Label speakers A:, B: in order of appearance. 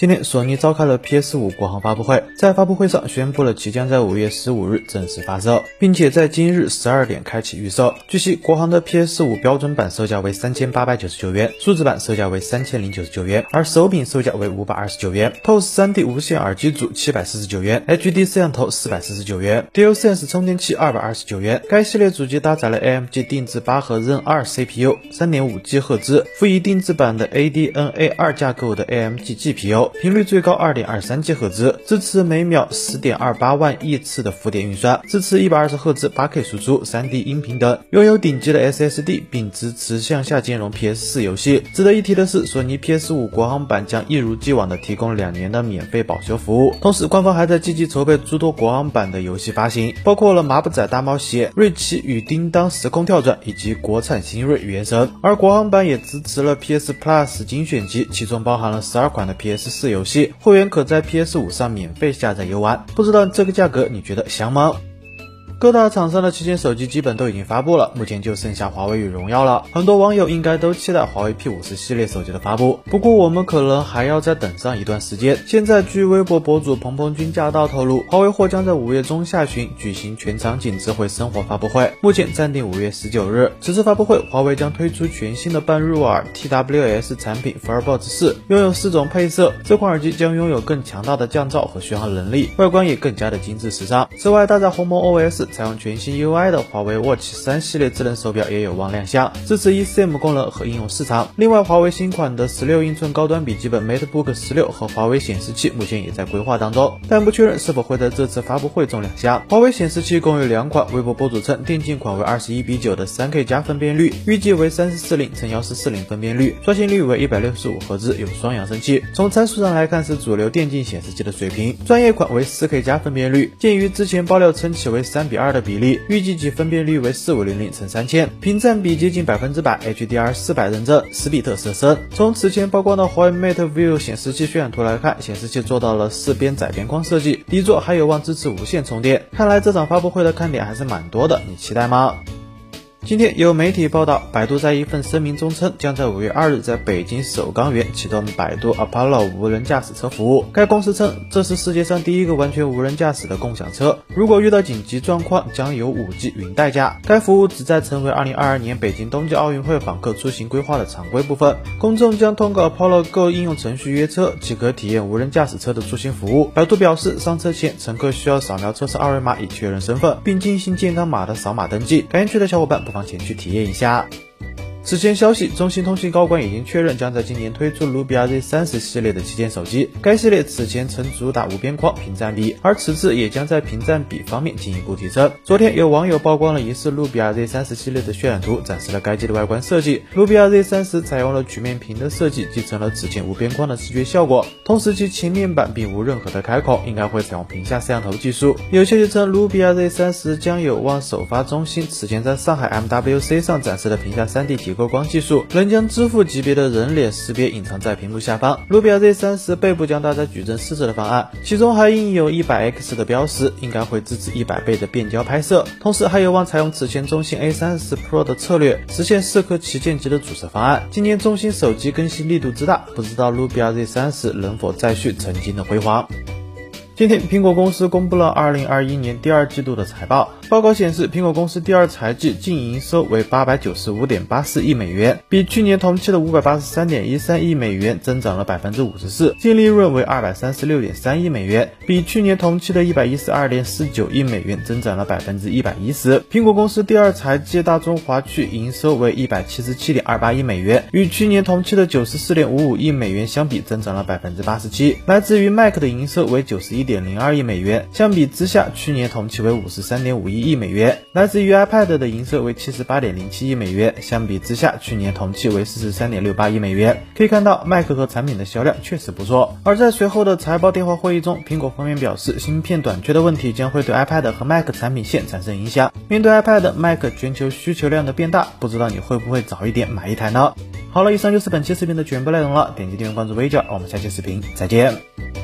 A: 今天，索尼召开了 PS5 国行发布会，在发布会上宣布了即将在五月十五日正式发售，并且在今日十二点开启预售。据悉，国行的 PS5 标准版售价为三千八百九十九元，数字版售价为三千零九十九元，而手柄售价为五百二十九元。TOS 3D 无线耳机组七百四十九元，HD 摄像头四百四十九元，DualSense 充电器二百二十九元。该系列主机搭载了 AMG 定制八核 Zen 二 CPU，三点五 G 赫兹，辅以定制版的 ADNA 二架构的 AMG GPU，频率最高二。点二三 G 赫兹，支持每秒十点二八万亿次的浮点运算，支持一百二十赫兹八 K 输出、三 D 音频等，拥有顶级的 SSD，并支持向下兼容 PS 四游戏。值得一提的是，索尼 PS 五国行版将一如既往的提供两年的免费保修服务。同时，官方还在积极筹备诸多国行版的游戏发行，包括了麻布仔大冒险、瑞奇与叮当时空跳转以及国产新锐原神。而国行版也支持了 PS Plus 精选集，其中包含了十二款的 PS 这游戏会员。可在 PS 五上免费下载游玩，不知道这个价格你觉得香吗？各大厂商的旗舰手机基本都已经发布了，目前就剩下华为与荣耀了。很多网友应该都期待华为 P 五十系列手机的发布，不过我们可能还要再等上一段时间。现在据微博博主鹏鹏君驾到透露，华为或将在五月中下旬举行全场景智慧生活发布会，目前暂定五月十九日。此次发布会，华为将推出全新的半入耳 TWS 产品 FireBuds 四，拥有四种配色。这款耳机将拥有更强大的降噪和续航能力，外观也更加的精致时尚。此外，搭载鸿蒙 OS。采用全新 UI 的华为 Watch 三系列智能手表也有望亮相，支持 eSIM 功能和应用市场。另外，华为新款的十六英寸高端笔记本 MateBook 十六和华为显示器目前也在规划当中，但不确认是否会在这次发布会中亮相。华为显示器共有两款，微博博主称电竞款为二十一比九的三 K 加分辨率，预计为三四四零乘幺四四零分辨率，刷新率为一百六十五赫兹，有双扬声器。从参数上来看是主流电竞显示器的水平。专业款为四 K 加分辨率，鉴于之前爆料称其为三比。二的比例，预计其分辨率为四五零零乘三千，屏占比接近百分之百，HDR 四百认证，十比特色深。从此前曝光的华为 Mate View 显示器渲染图来看，显示器做到了四边窄边框设计，底座还有望支持无线充电。看来这场发布会的看点还是蛮多的，你期待吗？今天有媒体报道，百度在一份声明中称，将在五月二日在北京首钢园启动百度 Apollo 无人驾驶车服务。该公司称，这是世界上第一个完全无人驾驶的共享车。如果遇到紧急状况，将有五 G 云代驾。该服务旨在成为二零二二年北京冬季奥运会访客出行规划的常规部分。公众将通过 Apollo Go 应用程序约车，即可体验无人驾驶车的出行服务。百度表示，上车前乘客需要扫描车侧二维码以确认身份，并进行健康码的扫码登记。感兴趣的小伙伴。不妨前去体验一下。此前消息，中兴通讯高管已经确认，将在今年推出努比亚 Z 三十系列的旗舰手机。该系列此前曾主打无边框屏占比，而此次也将在屏占比方面进一步提升。昨天有网友曝光了疑似努比亚 Z 三十系列的渲染图，展示了该机的外观设计。努比亚 Z 三十采用了曲面屏的设计，继承了此前无边框的视觉效果。同时，其前面板并无任何的开孔，应该会采用屏下摄像头技术。有消息称，努比亚 Z 三十将有望首发中兴此前在上海 MWC 上展示的屏下 3D 体。构光技术能将支付级别的人脸识别隐藏在屏幕下方。努比亚 Z 三十背部将搭载矩阵四摄的方案，其中还印有一百 X 的标识，应该会支持一百倍的变焦拍摄。同时还有望采用此前中兴 A 三十 Pro 的策略，实现四颗旗舰级的主摄方案。今年中兴手机更新力度之大，不知道努比亚 Z 三十能否再续曾经的辉煌。今天，苹果公司公布了二零二一年第二季度的财报。报告显示，苹果公司第二财季净营收为八百九十五点八四亿美元，比去年同期的五百八十三点一三亿美元增长了百分之五十四；净利润为二百三十六点三亿美元，比去年同期的一百一十二点四九亿美元增长了百分之一百一十。苹果公司第二财季大中华区营收为一百七十七点二八亿美元，与去年同期的九十四点五五亿美元相比，增长了百分之八十七。来自于 Mac 的营收为九十一。点零二亿美元，相比之下，去年同期为五十三点五一亿美元。来自于 iPad 的营收为七十八点零七亿美元，相比之下，去年同期为四十三点六八亿美元。可以看到，Mac 和产品的销量确实不错。而在随后的财报电话会议中，苹果方面表示，芯片短缺的问题将会对 iPad 和 Mac 产品线产生影响。面对 iPad、Mac 全球需求量的变大，不知道你会不会早一点买一台呢？好了，以上就是本期视频的全部内容了。点击订阅关注微教，我们下期视频再见。